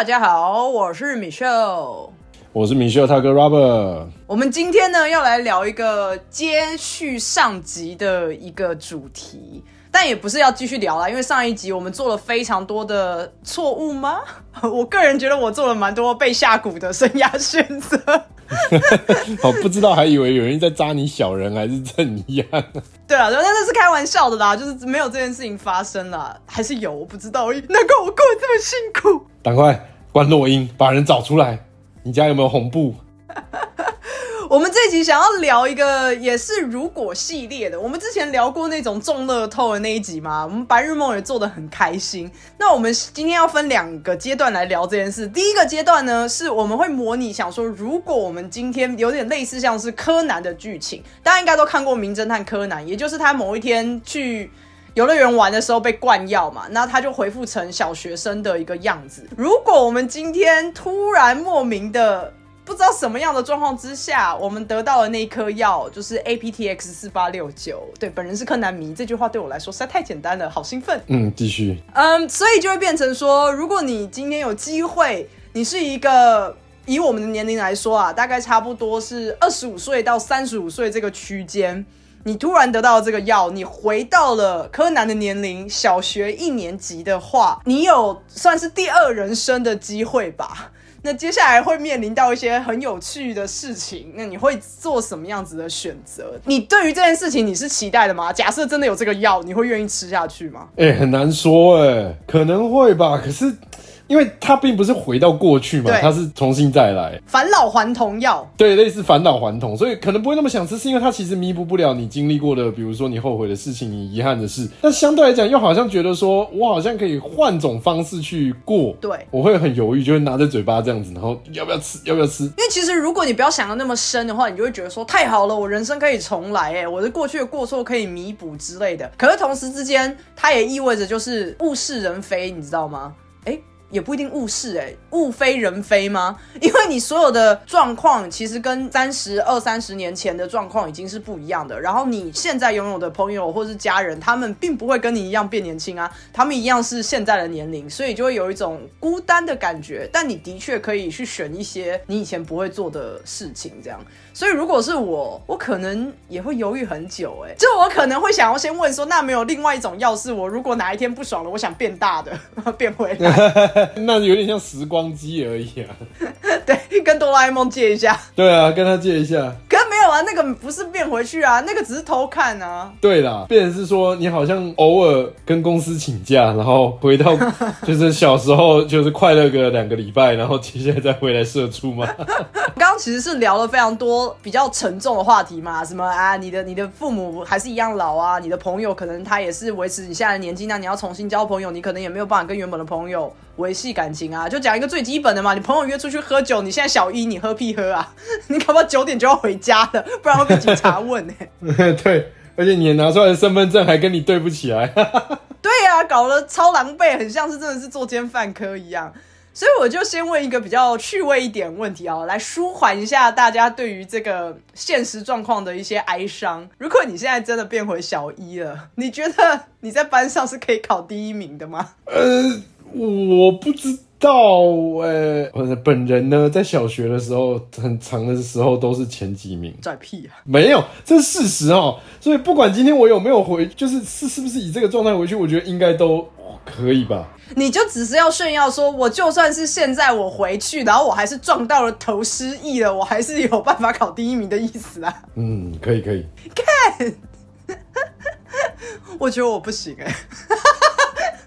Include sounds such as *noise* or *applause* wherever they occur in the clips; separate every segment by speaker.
Speaker 1: 大家好，我是 Michelle。
Speaker 2: 我是米秀他哥 Robert。
Speaker 1: 我们今天呢要来聊一个接续上集的一个主题，但也不是要继续聊啦，因为上一集我们做了非常多的错误吗？*laughs* 我个人觉得我做了蛮多被下蛊的生涯选择。
Speaker 2: 好，*laughs* 不知道还以为有人在扎你小人还是怎样。*laughs*
Speaker 1: 对啊，但那是开玩笑的啦，就是没有这件事情发生啦，还是有，我不知道。难怪我过得这么辛苦。
Speaker 2: 赶快关录音，把人找出来。你家有没有红布？
Speaker 1: 我们这集想要聊一个也是如果系列的。我们之前聊过那种中乐透的那一集嘛，我们白日梦也做的很开心。那我们今天要分两个阶段来聊这件事。第一个阶段呢，是我们会模拟想说，如果我们今天有点类似像是柯南的剧情，大家应该都看过《名侦探柯南》，也就是他某一天去游乐园玩的时候被灌药嘛，那他就恢复成小学生的一个样子。如果我们今天突然莫名的。不知道什么样的状况之下，我们得到了那一颗药，就是 A P T X 四八六九。对，本人是柯南迷，这句话对我来说实在太简单了，好兴奋。
Speaker 2: 嗯，继续。
Speaker 1: 嗯，所以就会变成说，如果你今天有机会，你是一个以我们的年龄来说啊，大概差不多是二十五岁到三十五岁这个区间，你突然得到这个药，你回到了柯南的年龄，小学一年级的话，你有算是第二人生的机会吧。那接下来会面临到一些很有趣的事情，那你会做什么样子的选择？你对于这件事情你是期待的吗？假设真的有这个药，你会愿意吃下去吗？
Speaker 2: 哎，很难说哎，可能会吧，可是。因为他并不是回到过去嘛，他是重新再来，
Speaker 1: 返老还童药，
Speaker 2: 对，类似返老还童，所以可能不会那么想吃，是因为它其实弥补不了你经历过的，比如说你后悔的事情，你遗憾的事。但相对来讲，又好像觉得说我好像可以换种方式去过，
Speaker 1: 对，
Speaker 2: 我会很犹豫，就会拿着嘴巴这样子，然后要不要吃，要不要吃？因
Speaker 1: 为其实如果你不要想的那么深的话，你就会觉得说太好了，我人生可以重来，哎，我的过去的过错可以弥补之类的。可是同时之间，它也意味着就是物是人非，你知道吗？哎。也不一定物是哎，物非人非吗？*laughs* 因为你所有的状况其实跟三十二三十年前的状况已经是不一样的。然后你现在拥有的朋友或是家人，他们并不会跟你一样变年轻啊，他们一样是现在的年龄，所以就会有一种孤单的感觉。但你的确可以去选一些你以前不会做的事情，这样。所以如果是我，我可能也会犹豫很久，哎，就我可能会想要先问说，那没有另外一种药是我如果哪一天不爽了，我想变大的，*laughs* 变回来。*laughs*
Speaker 2: 那有点像时光机而已啊。*laughs*
Speaker 1: 对，跟哆啦 A 梦借一下。
Speaker 2: 对啊，跟他借一下。
Speaker 1: 可没有啊，那个不是变回去啊，那个只是偷看啊。
Speaker 2: 对啦，变成是说你好像偶尔跟公司请假，然后回到就是小时候就是快乐个两个礼拜，然后接下来再回来社畜吗？
Speaker 1: 刚刚其实是聊了非常多比较沉重的话题嘛，什么啊，你的你的父母还是一样老啊，你的朋友可能他也是维持你现在的年纪，那你要重新交朋友，你可能也没有办法跟原本的朋友。维系感情啊，就讲一个最基本的嘛。你朋友约出去喝酒，你现在小一，你喝屁喝啊？*laughs* 你搞不好九点就要回家了，不然会被警察问呢。*laughs*
Speaker 2: 对，而且你拿出来的身份证还跟你对不起来。*laughs*
Speaker 1: 对呀，搞得超狼狈，很像是真的是作奸犯科一样。所以我就先问一个比较趣味一点问题啊，来舒缓一下大家对于这个现实状况的一些哀伤。如果你现在真的变回小一了，你觉得你在班上是可以考第一名的吗？
Speaker 2: 呃。我不知道哎，我本人呢，在小学的时候，很长的时候都是前几名。
Speaker 1: 拽屁啊！
Speaker 2: 没有，这是事实哦。所以不管今天我有没有回，就是是是不是以这个状态回去，我觉得应该都可以吧。
Speaker 1: 你就只是要炫耀说，我就算是现在我回去，然后我还是撞到了头失忆了，我还是有办法考第一名的意思啊。
Speaker 2: 嗯，可以可以。
Speaker 1: 看，*laughs* 我觉得我不行哎。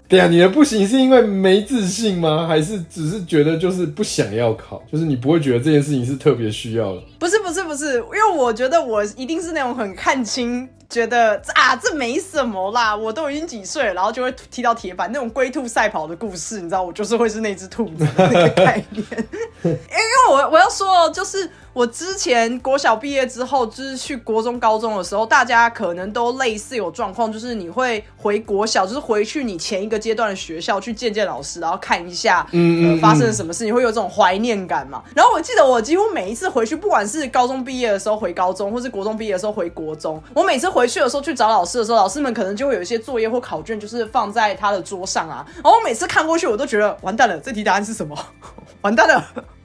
Speaker 2: 对呀，你的不行是因为没自信吗？还是只是觉得就是不想要考？就是你不会觉得这件事情是特别需要的？
Speaker 1: 不是不是不是，因为我觉得我一定是那种很看清，觉得啊这没什么啦，我都已经几岁了，然后就会踢到铁板那种龟兔赛跑的故事，你知道，我就是会是那只兔子那个概念。*laughs* 因为我我要说，就是我之前国小毕业之后，就是去国中、高中的时候，大家可能都类似有状况，就是你会回国小，就是回去你前一个阶段的学校去见见老师，然后看一下，
Speaker 2: 嗯
Speaker 1: 发生了什么事，你会有这种怀念感嘛？然后我记得我几乎每一次回去，不管是高中毕业的时候回高中，或是国中毕业的时候回国中，我每次回去的时候去找老师的时候，老师们可能就会有一些作业或考卷，就是放在他的桌上啊。然后我每次看过去，我都觉得完蛋了，这题答案是什么？*laughs* 完蛋了，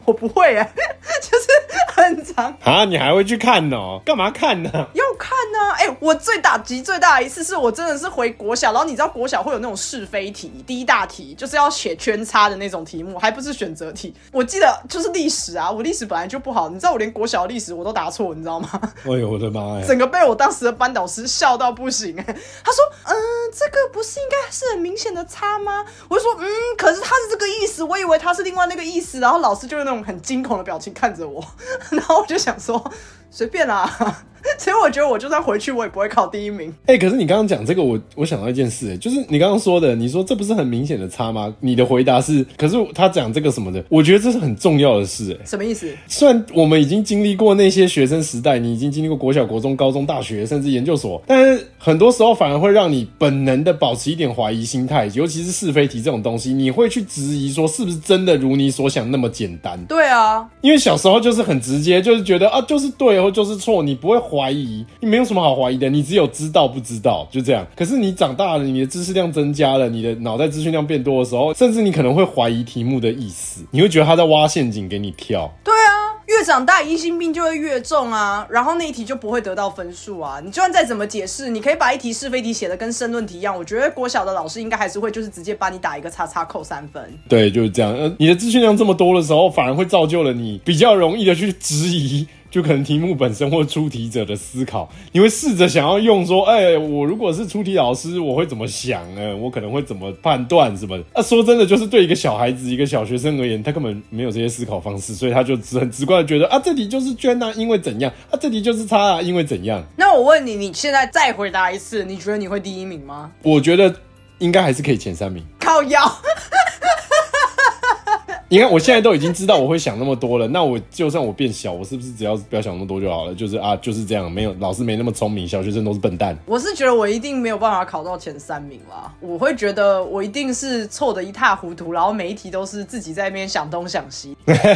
Speaker 1: 我不会哎，*laughs* 就是很长。
Speaker 2: 啊，你还会去看哦？干嘛看呢？
Speaker 1: 要看呢、哎、我最打击最大的一次是我真的是回国小，然后你知道国小会有那种是非题，第一大题就是要写圈叉的那种题目，还不是选择题。我记得就是历史啊，我历史本来就不好，你知道我连国小的历史我都答错，你知道吗？
Speaker 2: 哎呦我的妈呀！*laughs*
Speaker 1: 整个被我当时的班导师笑到不行哎、他说：“嗯、这个不是应该是很明显的差吗？”我就说：“嗯，可是他是这个意思，我以为他是另外那个意思。”然后老师就是那种很惊恐的表情看着我，*laughs* 然后我就想说随便啦。*laughs* 所以我觉得我就算回去，我也不会考第一名。
Speaker 2: 哎、可是你刚刚讲这个，我我想到一件事、哎，就是你刚刚说的，你说这不是很明显的差吗？你的回答是，可是他讲这个什么的，我觉得这是很重要的事、哎。
Speaker 1: 什么意思？
Speaker 2: 虽然我们已经经历过那些学生时代，你已经经历过国小、国中、高中、大学，甚至研究所，但是很多时候反而会让你本能的保持一点怀疑心态，尤其是是非题这种东西，你会去质疑说是不是真的如你所想那么简单？
Speaker 1: 对啊，
Speaker 2: 因为小时候就是很直接，就是觉得啊就是对或就是错，你不会怀疑，你没有什么好怀疑的，你只有知道不知道，就这样。可是你长大了，你的知识量增加了，你的脑袋资讯量变多的时候，甚至你可能会怀疑题目的意思，你会觉得他在挖陷阱给你跳。
Speaker 1: 对啊，越长大疑心病就会越重啊，然后那一题就不会得到分数啊。你就算再怎么解释，你可以把一题是非题写的跟申论题一样，我觉得国小的老师应该还是会就是直接把你打一个叉叉扣三分。
Speaker 2: 对，就是这样。呃，你的资讯量这么多的时候，反而会造就了你比较容易的去质疑，就可能题目本身或出题者的思考。你会试着想要用说，哎、我如果是出题老师，我会怎么想呢？我可能会怎么判断什么的？啊，说真的，就是对一个小孩子、一个小学生而言，他根本没有这些思考方式，所以他就只很直观的觉得啊，这题就是圈啊，因为怎样啊，这题就是差啊，因为怎样。
Speaker 1: 那我问你，你现在再回答一次，你觉得你会第一名吗？
Speaker 2: 我觉得应该还是可以前三名。
Speaker 1: 靠腰，
Speaker 2: 你看，我现在都已经知道我会想那么多了，那我就算我变小，我是不是只要不要想那么多就好了？就是啊，就是这样，没有老师没那么聪明，小学生都是笨蛋。
Speaker 1: 我是觉得我一定没有办法考到前三名啦。我会觉得我一定是错的一塌糊涂，然后每一题都是自己在那边想东想西。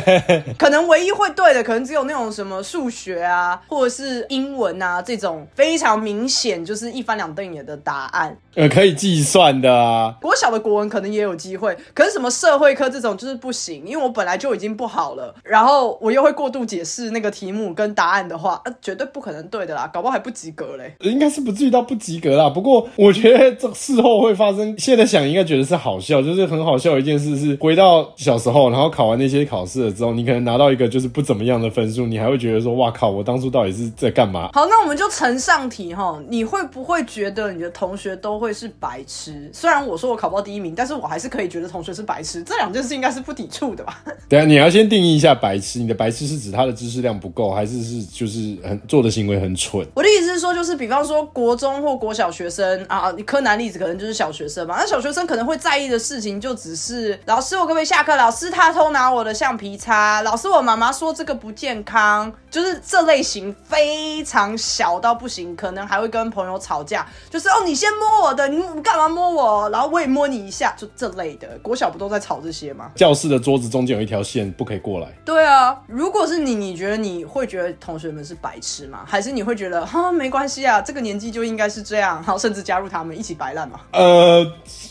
Speaker 1: *laughs* 可能唯一会对的，可能只有那种什么数学啊，或者是英文啊这种非常明显就是一翻两瞪眼的答案。
Speaker 2: 呃，可以计算的啊，
Speaker 1: 国小的国文可能也有机会，可是什么社会科这种就是不行，因为我本来就已经不好了，然后我又会过度解释那个题目跟答案的话，啊，绝对不可能对的啦，搞不好还不及格嘞。
Speaker 2: 应该是不至于到不及格啦。不过我觉得这事后会发生，现在想应该觉得是好笑，就是很好笑的一件事是，回到小时候，然后考完那些考试了之后，你可能拿到一个就是不怎么样的分数，你还会觉得说，哇靠，我当初到底是在干嘛？
Speaker 1: 好，那我们就呈上题哈，你会不会觉得你的同学都会是白痴？虽然我说我考不到第一名，但是我还是可以觉得同学是白痴，这两件事应该是不抵触的吧？*laughs*
Speaker 2: 等一下你要先定义一下白痴，你的白痴是指他的知识量不够，还是是就是很做的行为很蠢？
Speaker 1: 我的意思是说，就是比方说国中或国小学生啊，你柯南例子可能就是小学生嘛。那小学生可能会在意的事情就只是老师我可不可以下课？老师他偷拿我的橡皮擦，老师我妈妈说这个不健康，就是这类型非常小到不行，可能还会跟朋友吵架，就是哦你先摸我的，你你干嘛摸我？然后我也摸你一下，就这类的。国小不都在吵这些吗？
Speaker 2: 教室的桌子中间有一条线，不可以过来。
Speaker 1: 对啊，如果是你，你觉得你会觉得同学们是白痴吗？还是你会觉得哈没关系啊，这个年纪就应该是这样，然后甚至加入他们一起摆烂嘛？
Speaker 2: 呃，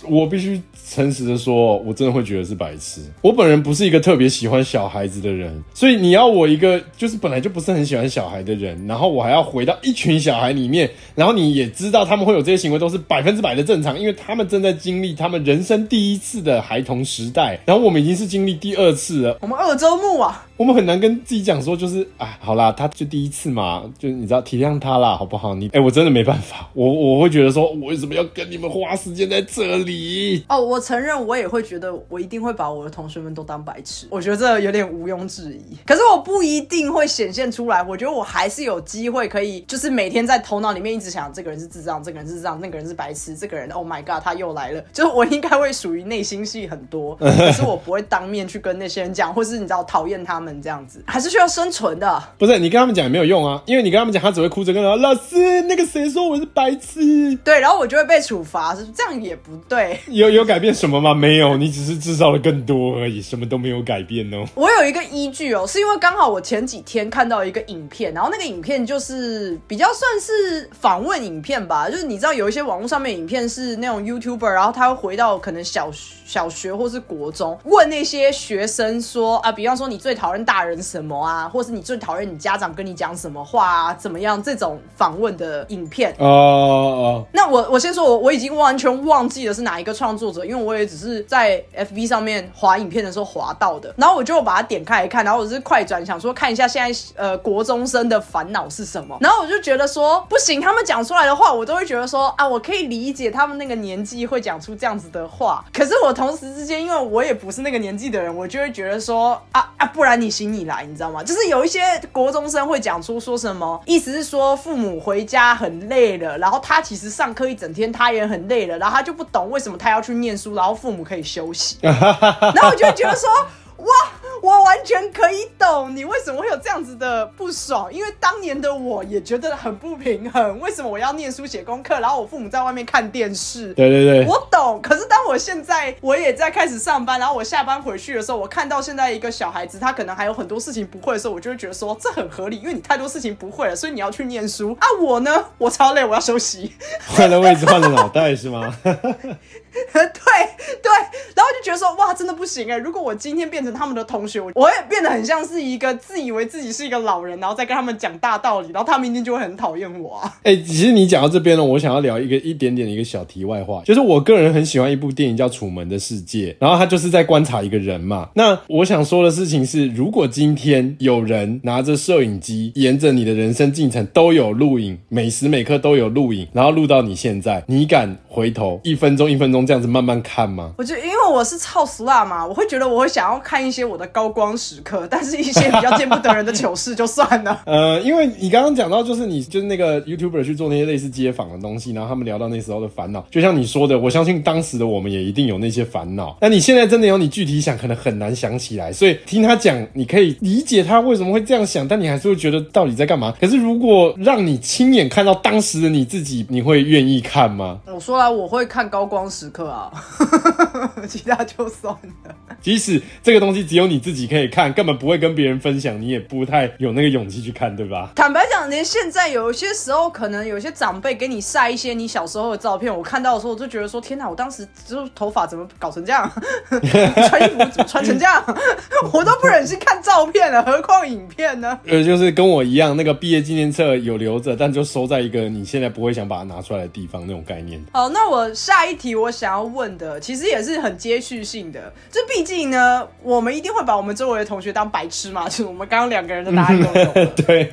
Speaker 2: 我必须诚实的说，我真的会觉得是白痴。我本人不是一个特别喜欢小孩子的人，所以你要我一个就是本来就不是很喜欢小孩的人，然后我还要回到一群小孩里面，然后你也知道他们会有这些行为都是百分之百的正常，因为他们正在经历他们人生第一次的孩童时代，然后我们已经是经历第二次了，
Speaker 1: 我们二周目啊，
Speaker 2: 我们很难跟自己讲说，就是啊，好啦，他就第一次嘛，就你知道体谅他啦，好不好？你哎、我真的没办法，我我会觉得说，我为什么要跟你们花时间在这里？
Speaker 1: 哦，我承认我也会觉得我一定会把我的同学们都当白痴，我觉得这有点毋庸置疑。可是我不一定会显现出来，我觉得我还是有机会可以，就是每天在头脑里面一直想，这个人是智障，这个人是智障，那个人是白痴，这个人 Oh my God，他又来了。就是我应该会属于内心戏很多，可是我不会当面去跟那些人讲，或是你知道讨厌他们们这样子，还是需要生存的。
Speaker 2: 不是你跟他们讲也没有用啊，因为你跟他们讲，他只会哭着跟他说：“老师，那个谁说我是白痴。”
Speaker 1: 对，然后我就会被处罚，是这样也不对。*laughs*
Speaker 2: 有有改变什么吗？没有，你只是制造了更多而已，什么都没有改变哦。
Speaker 1: 我有一个依据哦，是因为刚好我前几天看到一个影片，然后那个影片就是比较算是访问影片吧，就是你知道有一些网络上面影片是那种 YouTuber，然后他会回到可能小小学或是国中，问那些学生说啊，比方说你最讨厌大人什么啊，或是你最讨厌你家长跟你讲什么话啊，怎么样？这种访问的影片。
Speaker 2: 哦哦，
Speaker 1: 那我我先说，我我已经完全忘记了是哪一个创作者，因为我也只是在 FB 上面滑影片的时候滑到的，然后我就把它点开来看，然后我是快转，想说看一下现在呃国中生的烦恼是什么，然后我就觉得说不行，他们讲出来的话，我都会觉得说啊，我可以理解他们那个年纪会讲出这样子的话，可是我同时之间，因为我也不是那个年纪的人，我就会觉得说啊啊，不然你行你来，你知道吗？就是有一些国中生会讲出说什么，意思是说父母回家很累了，然后他其实上课一整天他也很累了，然后他就不懂为什么他要去念书，然后父母可以休息，*laughs* 然后我就觉得说。哇，我完全可以懂你为什么会有这样子的不爽，因为当年的我也觉得很不平衡。为什么我要念书写功课，然后我父母在外面看电视？
Speaker 2: 对对对，
Speaker 1: 我懂。可是当我现在我也在开始上班，然后我下班回去的时候，我看到现在一个小孩子，他可能还有很多事情不会的时候，我就会觉得说这很合理，因为你太多事情不会了，所以你要去念书啊。我呢，我超累，我要休息。*laughs*
Speaker 2: 换了位置，换了脑袋是吗？*laughs*
Speaker 1: 对对，然后就觉得说哇，真的不行哎！如果我今天变成他们的同学，我我也变得很像是一个自以为自己是一个老人，然后再跟他们讲大道理，然后他们一定就会很讨厌我啊！*laughs*
Speaker 2: 哎，其实你讲到这边呢，我想要聊一个一点点的一个小题外话，就是我个人很喜欢一部电影叫《楚门的世界》，然后他就是在观察一个人嘛。*laughs* 那我想说的事情是，如果今天有人拿着摄影机，沿着你的人生进程都有录影，每时每刻都有录影，然后录到你现在，你敢回头一分钟一分钟这样子慢慢看吗？
Speaker 1: 我就，因为我是超俗辣嘛，我会觉得我会想要看一些我的高光时刻，但是一些比较见不得人的糗事就算了。*laughs*
Speaker 2: 呃，因为你刚刚讲到，就是你就是那个 YouTuber 去做那些类似街访的东西，然后他们聊到那时候的烦恼，就像你说的，我相信当时的我们也一定有那些烦恼。那你现在真的有你具体想，可能很难想起来，所以听他讲，你可以理解他为什么会这样想，但你还是会觉得到底在干嘛。可是如果让你亲眼看到当时的你自己，你会愿意看吗？
Speaker 1: 我说来，我会看高光时刻啊。*laughs* 其他就算了。
Speaker 2: 即使这个东西只有你自己可以看，根本不会跟别人分享，你也不太有那个勇气去看，对吧？
Speaker 1: 坦白讲，连现在有一些时候，可能有些长辈给你晒一些你小时候的照片，我看到的时候，我就觉得说：天哪，我当时就头发怎么搞成这样，*laughs* 穿衣服怎么穿成这样，我都不忍心看照片了，何况影片呢？
Speaker 2: 呃，就是跟我一样，那个毕业纪念册有留着，但就收在一个你现在不会想把它拿出来的地方那种概念。
Speaker 1: 好，那我下一题我想要问的，其实也是很接续性的。这毕竟呢，我们一定会把我们周围的同学当白痴嘛，就是我们刚刚两个人的答案都有。*laughs*
Speaker 2: 对。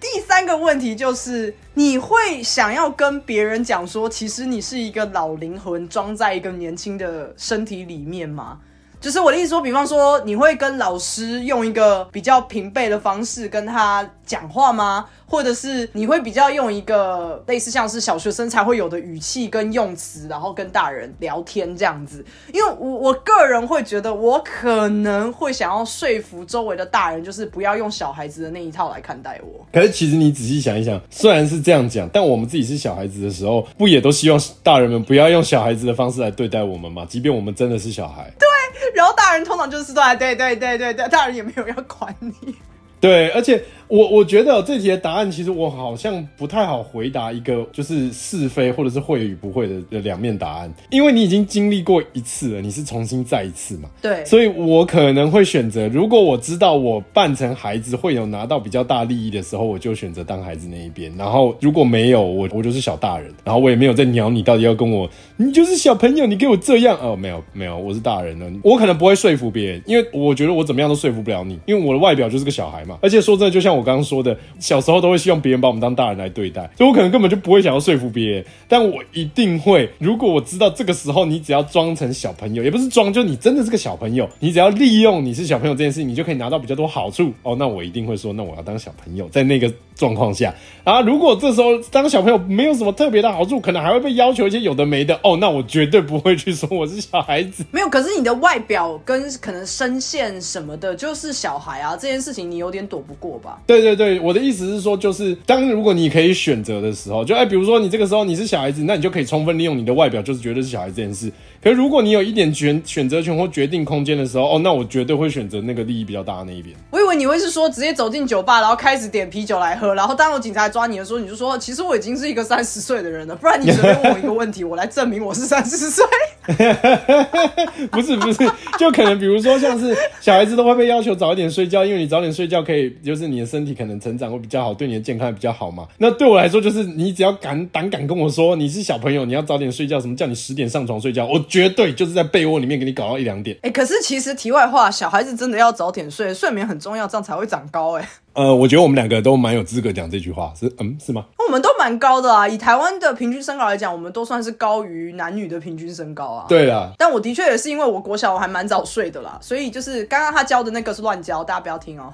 Speaker 1: 第三个问题就是，你会想要跟别人讲说，其实你是一个老灵魂装在一个年轻的身体里面吗？就是我的意思说，比方说，你会跟老师用一个比较平辈的方式跟他讲话吗？或者是你会比较用一个类似像是小学生才会有的语气跟用词，然后跟大人聊天这样子？因为我我个人会觉得，我可能会想要说服周围的大人，就是不要用小孩子的那一套来看待我。
Speaker 2: 可是其实你仔细想一想，虽然是这样讲，但我们自己是小孩子的时候，不也都希望大人们不要用小孩子的方式来对待我们吗？即便我们真的是小孩。
Speaker 1: 对，然后大人通常就是对对对对对对，大人也没有要管你。
Speaker 2: 对，而且。我我觉得这题的答案其实我好像不太好回答一个就是是非或者是会与不会的的两面答案，因为你已经经历过一次了，你是重新再一次嘛？
Speaker 1: 对，
Speaker 2: 所以我可能会选择，如果我知道我扮成孩子会有拿到比较大利益的时候，我就选择当孩子那一边。然后如果没有，我我就是小大人，然后我也没有在鸟你到底要跟我，你就是小朋友，你给我这样哦，没有没有，我是大人了，我可能不会说服别人，因为我觉得我怎么样都说服不了你，因为我的外表就是个小孩嘛。而且说真的，就像我。我刚刚说的，小时候都会希望别人把我们当大人来对待，所以我可能根本就不会想要说服别人，但我一定会，如果我知道这个时候你只要装成小朋友，也不是装，就你真的是个小朋友，你只要利用你是小朋友这件事情，你就可以拿到比较多好处哦。那我一定会说，那我要当小朋友，在那个状况下，然后如果这时候当小朋友没有什么特别的好处，可能还会被要求一些有的没的哦，那我绝对不会去说我是小孩子。*laughs*
Speaker 1: 没有，可是你的外表跟可能声线什么的，就是小孩啊，这件事情你有点躲不过吧？
Speaker 2: 对对对，我的意思是说，就是当如果你可以选择的时候，就哎，比如说你这个时候你是小孩子，那你就可以充分利用你的外表，就是绝对是小孩这件事。可是如果你有一点选选择权或决定空间的时候，哦，那我绝对会选择那个利益比较大的那一边。
Speaker 1: 我以为你会是说直接走进酒吧，然后开始点啤酒来喝，然后当有警察抓你的时候，你就说其实我已经是一个三十岁的人了，不然你随便问我一个问题，我来证明我是三十岁。*laughs*
Speaker 2: 不是不是，就可能比如说像是小孩子都会被要求早一点睡觉，因为你早点睡觉可以，就是你的身体可能成长会比较好，对你的健康比较好嘛。那对我来说，就是你只要敢胆敢跟我说你是小朋友，你要早点睡觉，什么叫你十点上床睡觉，我绝对就是在被窝里面给你搞到一两点。
Speaker 1: 哎，可是其实题外话，小孩子真的要早点睡，睡眠很重要，这样才会长高。哎。
Speaker 2: 呃，我觉得我们两个都蛮有资格讲这句话，是嗯是吗？
Speaker 1: 我们都蛮高的啊，以台湾的平均身高来讲，我们都算是高于男女的平均身高啊。
Speaker 2: 对啦，
Speaker 1: 但我的确也是因为我国小我还蛮早睡的啦，所以就是刚刚他教的那个是乱教，大家不要听哦。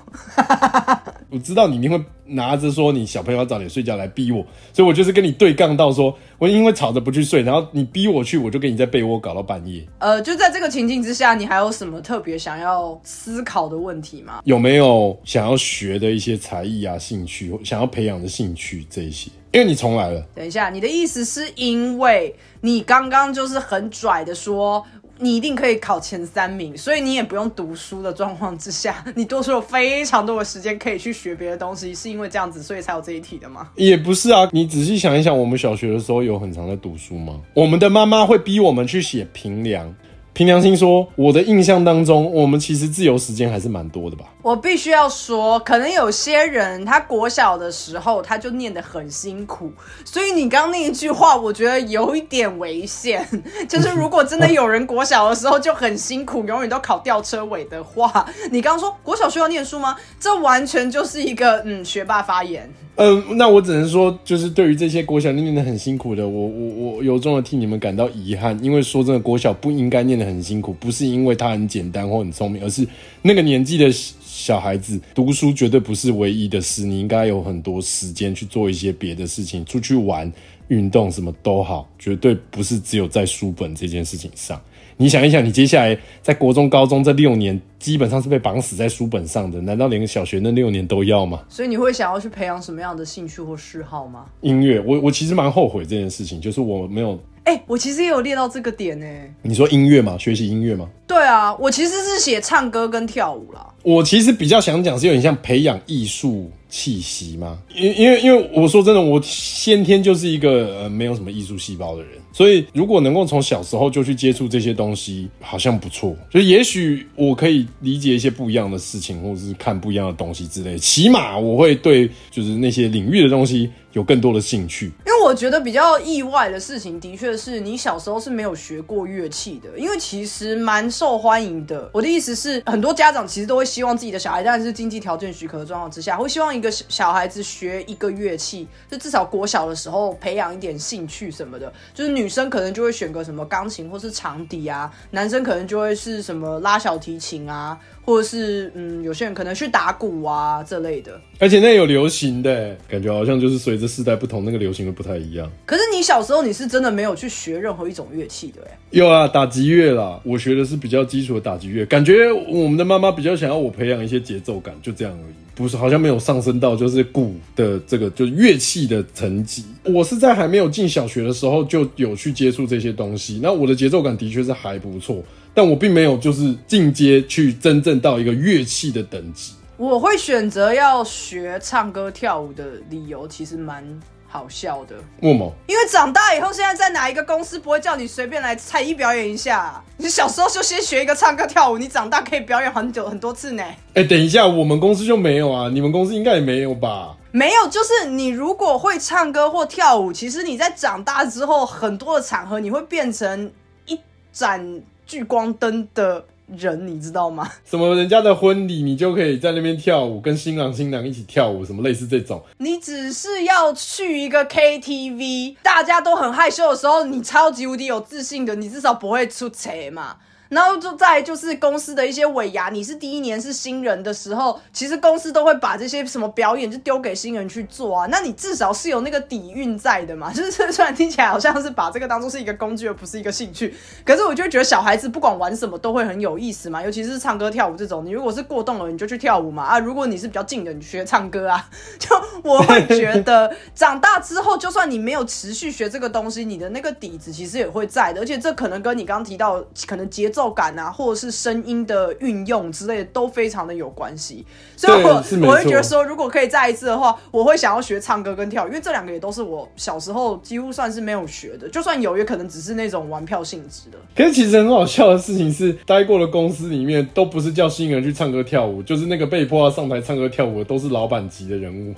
Speaker 1: *laughs*
Speaker 2: 我知道你一定会拿着说你小朋友要早点睡觉来逼我，所以我就是跟你对杠到说，我因为吵着不去睡，然后你逼我去，我就跟你在被窝搞到半夜。
Speaker 1: 呃，就在这个情境之下，你还有什么特别想要思考的问题吗？
Speaker 2: 有没有想要学的？的一些才艺啊、兴趣，想要培养的兴趣这一些，因为你重来了。
Speaker 1: 等一下，你的意思是因为你刚刚就是很拽的说你一定可以考前三名，所以你也不用读书的状况之下，你多出了非常多的时间可以去学别的东西，是因为这样子，所以才有这一题的吗？
Speaker 2: 也不是啊，你仔细想一想，我们小学的时候有很常在读书吗？我们的妈妈会逼我们去写评量。凭良心说，我的印象当中，我们其实自由时间还是蛮多的吧。
Speaker 1: 我必须要说，可能有些人他国小的时候他就念得很辛苦，所以你刚刚那一句话，我觉得有一点危险。*laughs* 就是如果真的有人国小的时候就很辛苦，永远都考吊车尾的话，你刚刚说国小需要念书吗？这完全就是一个嗯学霸发言。
Speaker 2: 嗯，那我只能说，就是对于这些国小念的很辛苦的，我我我由衷的替你们感到遗憾。因为说真的，国小不应该念得很辛苦，不是因为他很简单或很聪明，而是那个年纪的小孩子读书绝对不是唯一的事。你应该有很多时间去做一些别的事情，出去玩、运动什么都好，绝对不是只有在书本这件事情上。你想一想，你接下来在国中、高中这六年，基本上是被绑死在书本上的，难道连小学那六年都要吗？
Speaker 1: 所以你会想要去培养什么样的兴趣或嗜好吗？
Speaker 2: 音乐，我我其实蛮后悔这件事情，就是我没有。
Speaker 1: 哎，我其实也有练到这个点呢。
Speaker 2: 你说音乐吗？学习音乐吗？
Speaker 1: 对啊，我其实是写唱歌跟跳舞啦。
Speaker 2: 我其实比较想讲是有点像培养艺术气息吗？因因为因为我说真的，我先天就是一个呃没有什么艺术细胞的人，所以如果能够从小时候就去接触这些东西，好像不错。就也许我可以理解一些不一样的事情，或者是看不一样的东西之类。起码我会对就是那些领域的东西。有更多的兴趣，
Speaker 1: 因为我觉得比较意外的事情，的确是你小时候是没有学过乐器的，因为其实蛮受欢迎的。我的意思是，很多家长其实都会希望自己的小孩，但是经济条件许可的状况之下，会希望一个小孩子学一个乐器，就至少国小的时候培养一点兴趣什么的。就是女生可能就会选个什么钢琴或是长笛啊，男生可能就会是什么拉小提琴啊。或者是嗯，有些人可能去打鼓啊这类的，
Speaker 2: 而且那有流行的感觉，好像就是随着时代不同，那个流行的不太一样。
Speaker 1: 可是你小时候你是真的没有去学任何一种乐器的哎？
Speaker 2: 有啊，打击乐啦，我学的是比较基础的打击乐，感觉我们的妈妈比较想要我培养一些节奏感，就这样而已，不是好像没有上升到就是鼓的这个就是乐器的层级。我是在还没有进小学的时候就有去接触这些东西，那我的节奏感的确是还不错。但我并没有就是进阶去真正到一个乐器的等级。
Speaker 1: 我会选择要学唱歌跳舞的理由其实蛮好笑的。
Speaker 2: 为什么？
Speaker 1: 因为长大以后，现在在哪一个公司不会叫你随便来才艺表演一下？你小时候就先学一个唱歌跳舞，你长大可以表演很久很多次呢。
Speaker 2: 哎，等一下，我们公司就没有啊？你们公司应该也没有吧？
Speaker 1: 没有，就是你如果会唱歌或跳舞，其实你在长大之后，很多的场合你会变成一盏。聚光灯的人，你知道吗？*laughs*
Speaker 2: 什么人家的婚礼，你就可以在那边跳舞，跟新郎新娘一起跳舞，什么类似这种。
Speaker 1: 你只是要去一个 KTV，大家都很害羞的时候，你超级无敌有自信的，你至少不会出丑嘛。然后就再就是公司的一些尾牙，你是第一年是新人的时候，其实公司都会把这些什么表演就丢给新人去做啊。那你至少是有那个底蕴在的嘛。*laughs* 就是虽然听起来好像是把这个当做是一个工具，而不是一个兴趣，可是我就觉得小孩子不管玩什么都会很有意思嘛。尤其是唱歌跳舞这种，你如果是过动了，你就去跳舞嘛啊。如果你是比较静的，你学唱歌啊。*laughs* 就我会觉得长大之后，就算你没有持续学这个东西，你的那个底子其实也会在的。而且这可能跟你刚刚提到可能节奏感啊，或者是声音的运用之类的，都非常的有关系。所以，我我会觉得说，如果可以再一次的话，我会想要学唱歌跟跳，因为这两个也都是我小时候几乎算是没有学的。就算有，也可能只是那种玩票性质的。
Speaker 2: 可是其实很好笑的事情是，待过的公司里面都不是叫新人去唱歌跳舞，就是那个被迫要上台唱歌跳舞的，都是老板级的人物。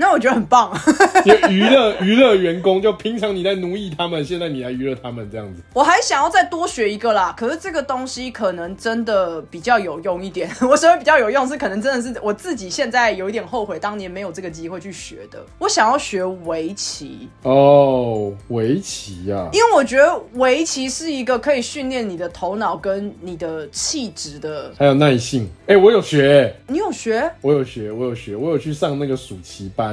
Speaker 1: 那我觉得很棒，*laughs*
Speaker 2: 有娱乐娱乐员工，就平常你在奴役他们，现在你来娱乐他们这样子。
Speaker 1: 我还想要再多学一个啦，可是这个东西可能真的比较有用一点。*laughs* 我所谓比较有用，是可能真的是我自己现在有一点后悔当年没有这个机会去学的。我想要学围棋
Speaker 2: 哦，围棋呀，
Speaker 1: 因为我觉得围棋是一个可以训练你的头脑跟你的气质的，
Speaker 2: 还有耐性。哎，我有学，
Speaker 1: 你有学？
Speaker 2: 我有学，我有学，我有去上那个暑期班。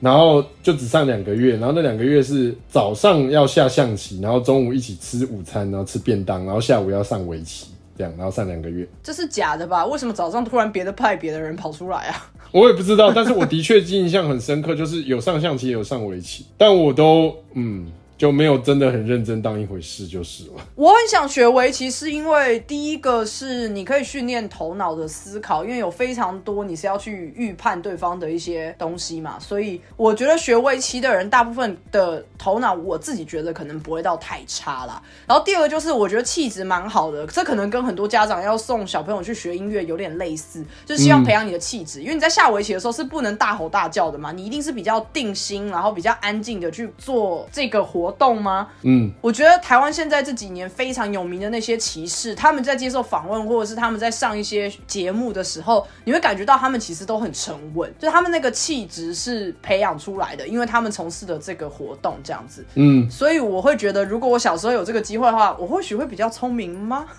Speaker 2: 然后就只上两个月，然后那两个月是早上要下象棋，然后中午一起吃午餐，然后吃便当，然后下午要上围棋，这样，然后上两个月。
Speaker 1: 这是假的吧？为什么早上突然别的派别的人跑出来啊？
Speaker 2: 我也不知道，但是我的确印象很深刻，就是有上象棋，也有上围棋，但我都嗯。就没有真的很认真当一回事就是了。
Speaker 1: 我很想学围棋，是因为第一个是你可以训练头脑的思考，因为有非常多你是要去预判对方的一些东西嘛，所以我觉得学围棋的人大部分的头脑，我自己觉得可能不会到太差啦。然后第二个就是我觉得气质蛮好的，这可能跟很多家长要送小朋友去学音乐有点类似，就是希望培养你的气质，因为你在下围棋的时候是不能大吼大叫的嘛，你一定是比较定心，然后比较安静的去做这个活。活动吗？
Speaker 2: 嗯，
Speaker 1: 我觉得台湾现在这几年非常有名的那些骑士，他们在接受访问或者是他们在上一些节目的时候，你会感觉到他们其实都很沉稳，就是他们那个气质是培养出来的，因为他们从事的这个活动这样子。
Speaker 2: 嗯，
Speaker 1: 所以我会觉得，如果我小时候有这个机会的话，我或许会比较聪明吗？*laughs*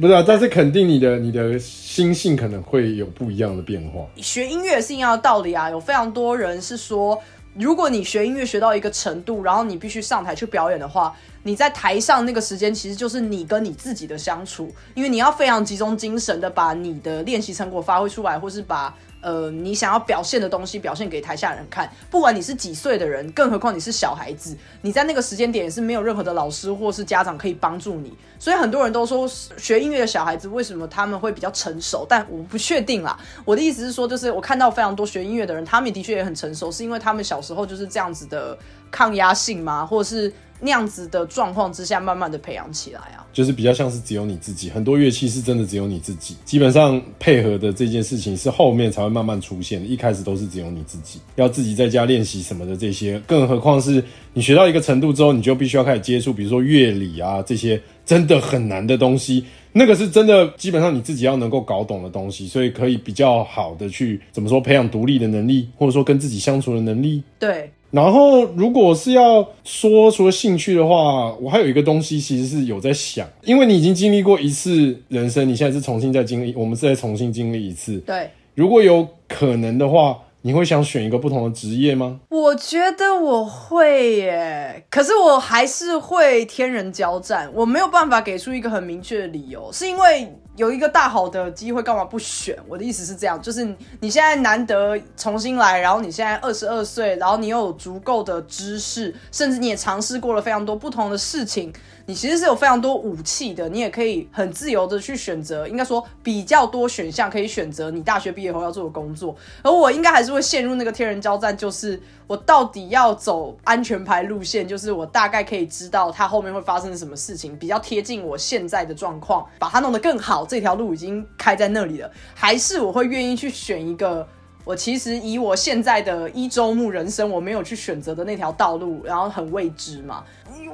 Speaker 2: 不是，啊但是肯定你的你的心性可能会有不一样的变化。
Speaker 1: 学音乐是一样的道理啊，有非常多人是说。如果你学音乐学到一个程度，然后你必须上台去表演的话，你在台上那个时间其实就是你跟你自己的相处，因为你要非常集中精神的把你的练习成果发挥出来，或是把。呃，你想要表现的东西表现给台下人看，不管你是几岁的人，更何况你是小孩子，你在那个时间点也是没有任何的老师或是家长可以帮助你，所以很多人都说学音乐的小孩子为什么他们会比较成熟，但我不确定啦。我的意思是说，就是我看到非常多学音乐的人，他们的确也很成熟，是因为他们小时候就是这样子的抗压性吗，或者是？那样子的状况之下，慢慢的培养起来啊，
Speaker 2: 就是比较像是只有你自己，很多乐器是真的只有你自己，基本上配合的这件事情是后面才会慢慢出现的，一开始都是只有你自己，要自己在家练习什么的这些，更何况是你学到一个程度之后，你就必须要开始接触，比如说乐理啊这些真的很难的东西，那个是真的基本上你自己要能够搞懂的东西，所以可以比较好的去怎么说培养独立的能力，或者说跟自己相处的能力，
Speaker 1: 对。
Speaker 2: 然后，如果是要说说兴趣的话，我还有一个东西，其实是有在想，因为你已经经历过一次人生，你现在是重新再经历，我们是在重新经历一次。
Speaker 1: 对，
Speaker 2: 如果有可能的话，你会想选一个不同的职业吗？
Speaker 1: 我觉得我会耶，可是我还是会天人交战，我没有办法给出一个很明确的理由，是因为。有一个大好的机会，干嘛不选？我的意思是这样，就是你现在难得重新来，然后你现在二十二岁，然后你又有足够的知识，甚至你也尝试过了非常多不同的事情。你其实是有非常多武器的，你也可以很自由的去选择，应该说比较多选项可以选择你大学毕业后要做的工作。而我应该还是会陷入那个天人交战，就是我到底要走安全牌路线，就是我大概可以知道它后面会发生什么事情，比较贴近我现在的状况，把它弄得更好，这条路已经开在那里了，还是我会愿意去选一个。我其实以我现在的一周目人生，我没有去选择的那条道路，然后很未知嘛，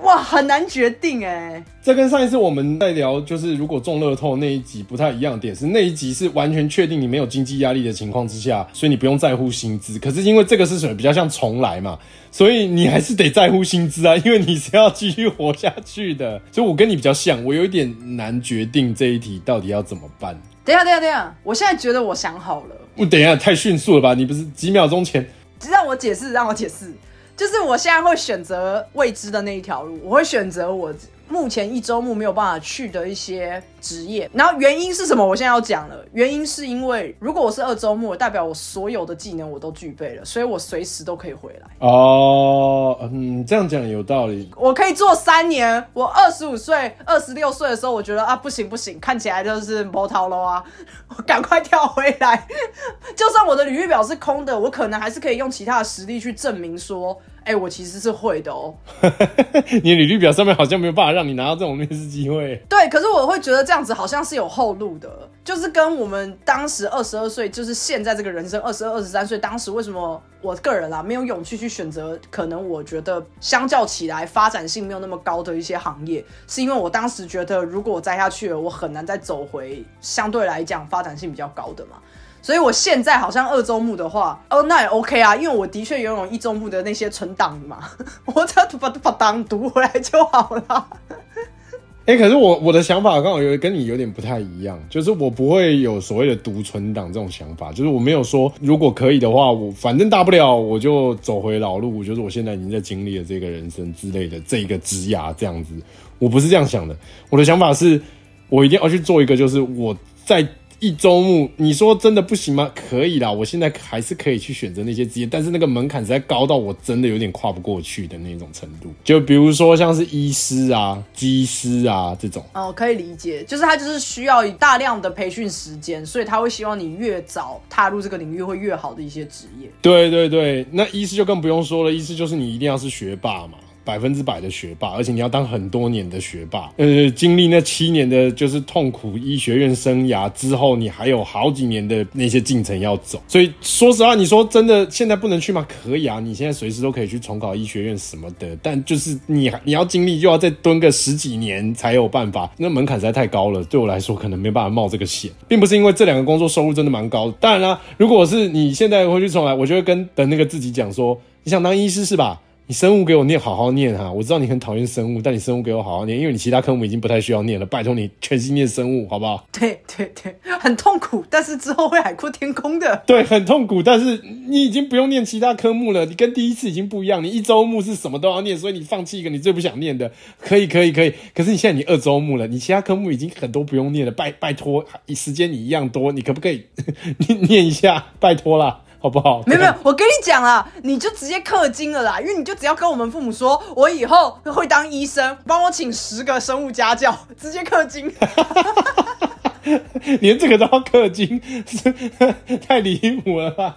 Speaker 1: 哇，很难决定哎。
Speaker 2: 这跟上一次我们在聊，就是如果中乐透那一集不太一样的点是，那一集是完全确定你没有经济压力的情况之下，所以你不用在乎薪资。可是因为这个是什么比较像重来嘛，所以你还是得在乎薪资啊，因为你是要继续活下去的。所以我跟你比较像，我有一点难决定这一题到底要怎么办。
Speaker 1: 等下，等下，等下，我现在觉得我想好了。
Speaker 2: 我等一下太迅速了吧？你不是几秒钟前？
Speaker 1: 让我解释，让我解释，就是我现在会选择未知的那一条路，我会选择我。目前一周目没有办法去的一些职业，然后原因是什么？我现在要讲了。原因是因为如果我是二周目，代表我所有的技能我都具备了，所以我随时都可以回来。
Speaker 2: 哦，嗯，这样讲有道理。
Speaker 1: 我可以做三年。我二十五岁、二十六岁的时候，我觉得啊，不行不行，看起来就是波涛了啊，我 *laughs* 赶快跳回来。*laughs* 就算我的履历表是空的，我可能还是可以用其他的实力去证明说。哎，我其实是会的哦。*laughs*
Speaker 2: 你履历表上面好像没有办法让你拿到这种面试机会。
Speaker 1: 对，可是我会觉得这样子好像是有后路的，就是跟我们当时二十二岁，就是现在这个人生二十二、二十三岁，当时为什么我个人啊没有勇气去选择，可能我觉得相较起来发展性没有那么高的一些行业，是因为我当时觉得如果我栽下去了，我很难再走回相对来讲发展性比较高的嘛。所以，我现在好像二周目的话，哦，那也 OK 啊，因为我的确拥有一周目的那些存档嘛，*laughs* 我只要把把档读回来就好了。*laughs*
Speaker 2: 哎，可是我我的想法刚好有跟你有点不太一样，就是我不会有所谓的读存档这种想法，就是我没有说如果可以的话，我反正大不了我就走回老路，就是我现在已经在经历了这个人生之类的这一个枝芽这样子，我不是这样想的，我的想法是我一定要去做一个，就是我在。一周目，你说真的不行吗？可以啦，我现在还是可以去选择那些职业，但是那个门槛实在高到我真的有点跨不过去的那种程度。就比如说像是医师啊、技师啊这种。
Speaker 1: 哦，可以理解，就是他就是需要大量的培训时间，所以他会希望你越早踏入这个领域会越好的一些职业。
Speaker 2: 对对对，那医师就更不用说了，医师就是你一定要是学霸嘛。百分之百的学霸，而且你要当很多年的学霸，呃，经历那七年的就是痛苦医学院生涯之后，你还有好几年的那些进程要走。所以说实话，你说真的，现在不能去吗？可以啊，你现在随时都可以去重考医学院什么的，但就是你你要经历，又要再蹲个十几年才有办法，那门槛实在太高了。对我来说，可能没办法冒这个险，并不是因为这两个工作收入真的蛮高。当然啦，如果是你现在回去重来，我就会跟的那个自己讲说，你想当医师是吧？你生物给我念，好好念哈！我知道你很讨厌生物，但你生物给我好好念，因为你其他科目已经不太需要念了。拜托你全心念生物，好不好？
Speaker 1: 对对对，很痛苦，但是之后会海阔天空的。
Speaker 2: 对，很痛苦，但是你已经不用念其他科目了。你跟第一次已经不一样，你一周目是什么都要念，所以你放弃一个你最不想念的，可以可以可以。可是你现在你二周目了，你其他科目已经很多不用念了。拜拜托，时间你一样多，你可不可以念 *laughs* 念一下？拜托啦。好不好？
Speaker 1: 没有没有，我跟你讲啊，你就直接氪金了啦，因为你就只要跟我们父母说，我以后会当医生，帮我请十个生物家教，*laughs* 直接氪金。*laughs*
Speaker 2: 连这个都要氪金，*laughs* 太离谱了吧？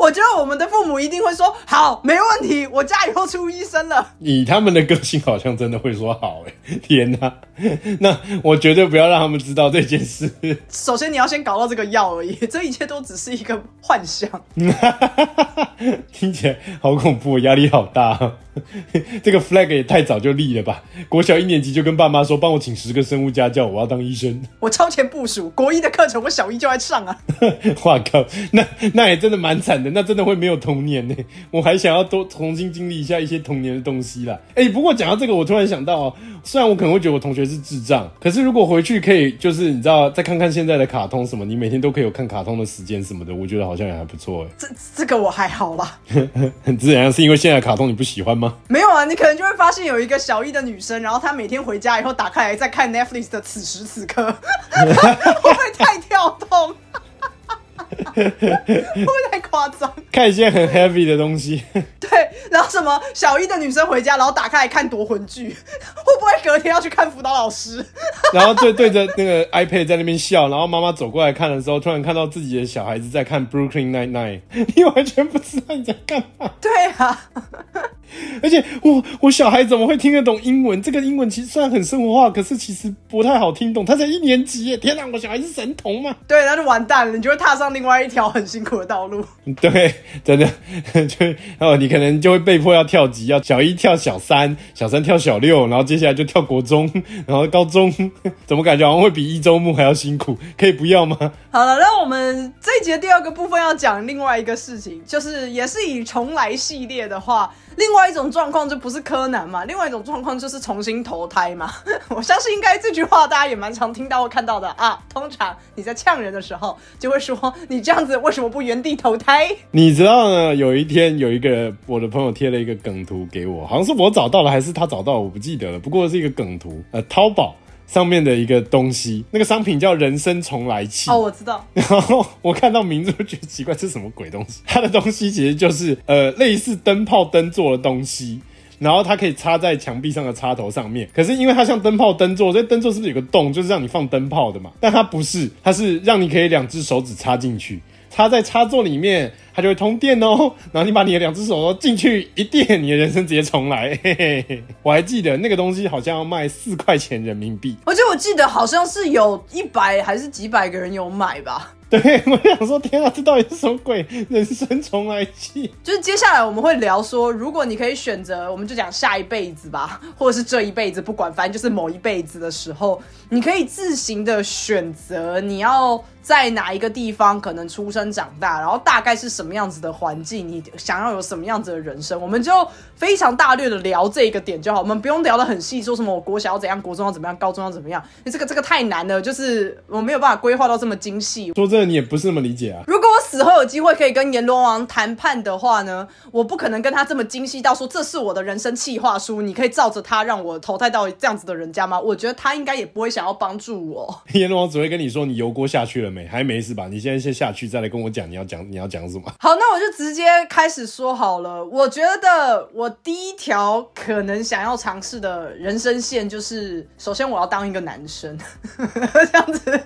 Speaker 1: 我觉得我们的父母一定会说好，没问题，我家以后出医生了。
Speaker 2: 以他们的个性，好像真的会说好哎！天哪，那我绝对不要让他们知道这件事。*laughs*
Speaker 1: 首先，你要先搞到这个药而已，这一切都只是一个幻想。*laughs*
Speaker 2: 听起来好恐怖，压力好大。*laughs* 这个 flag 也太早就立了吧？国小一年级就跟爸妈说，帮我请十个生物家教，我要当医生。*laughs*
Speaker 1: 我超前部署，国一的课程我小一就爱上啊！*laughs*
Speaker 2: 哇靠，那那也真的蛮惨的，那真的会没有童年呢。我还想要多重新经历一下一些童年的东西啦。哎，不过讲到这个，我突然想到哦，虽然我可能会觉得我同学是智障，可是如果回去可以，就是你知道，再看看现在的卡通什么，你每天都可以有看卡通的时间什么的，我觉得好像也还不错哎。
Speaker 1: 这这个我还好啦。
Speaker 2: 很自然，是因为现在卡通你不喜欢吗？
Speaker 1: 没有啊，你可能就会发现有一个小一的女生，然后她每天回家以后打开来在看 Netflix 的此时此刻，*laughs* 会不会太跳动？会不会太夸张？
Speaker 2: 看一些很 heavy 的东西。
Speaker 1: 对，然后什么小一的女生回家，然后打开来看夺魂剧，会不会隔天要去看辅导老师？
Speaker 2: 然后对对着那个 iPad 在那边笑，然后妈妈走过来看的时候，突然看到自己的小孩子在看 Brooklyn Nine Nine，你完全不知道你在干嘛。
Speaker 1: 对啊。*laughs*
Speaker 2: 而且我我小孩怎么会听得懂英文？这个英文其实虽然很生活化，可是其实不太好听懂。他才一年级耶！天哪，我小孩是神童吗？
Speaker 1: 对，那就完蛋了，你就会踏上另外一条很辛苦的道路。*laughs*
Speaker 2: 对，真的就哦，你可能就会被迫要跳级，要小一跳小三，小三跳小六，然后接下来就跳国中，然后高中，*laughs* 怎么感觉好像会比一周目还要辛苦？可以不要吗？
Speaker 1: 好了，那我们这一节第二个部分要讲另外一个事情，就是也是以重来系列的话。另外一种状况就不是柯南嘛，另外一种状况就是重新投胎嘛。*laughs* 我相信应该这句话大家也蛮常听到或看到的啊。通常你在呛人的时候，就会说你这样子为什么不原地投胎？
Speaker 2: 你知道呢？有一天有一个我的朋友贴了一个梗图给我，好像是我找到了还是他找到了，我不记得了。不过是一个梗图，呃，淘宝。上面的一个东西，那个商品叫人生重来器。
Speaker 1: 哦，我知道。
Speaker 2: 然后我看到名字就觉得奇怪，这是什么鬼东西？*laughs* 它的东西其实就是呃类似灯泡灯做的东西，然后它可以插在墙壁上的插头上面。可是因为它像灯泡灯座，所以灯座是不是有个洞，就是让你放灯泡的嘛？但它不是，它是让你可以两只手指插进去，插在插座里面。它就会通电哦，*laughs* 然后你把你的两只手进去一电，你的人生直接重来。嘿嘿嘿，我还记得那个东西好像要卖四块钱人民币，
Speaker 1: 而且我记得好像是有一百还是几百个人有买吧。
Speaker 2: 对，我想说，天啊，这到底是什么鬼？人生重来记？
Speaker 1: 就是接下来我们会聊说，如果你可以选择，我们就讲下一辈子吧，或者是这一辈子，不管，反正就是某一辈子的时候，你可以自行的选择你要在哪一个地方可能出生长大，然后大概是什么样子的环境，你想要有什么样子的人生，我们就非常大略的聊这一个点就好，我们不用聊的很细，说什么我国小要怎样，国中要怎么样，高中要怎么样，这个这个太难了，就是我没有办法规划到这么精细。
Speaker 2: 说这你也不是那么理解啊！
Speaker 1: 如果我死后有机会可以跟阎罗王谈判的话呢，我不可能跟他这么精细到说这是我的人生计划书，你可以照着他让我投胎到这样子的人家吗？我觉得他应该也不会想要帮助我。*laughs*
Speaker 2: 阎罗王只会跟你说你油锅下去了没？还没是吧？你现在先下去，再来跟我讲你要讲你要讲什么。
Speaker 1: 好，那我就直接开始说好了。我觉得我第一条可能想要尝试的人生线就是，首先我要当一个男生，*laughs* 这样子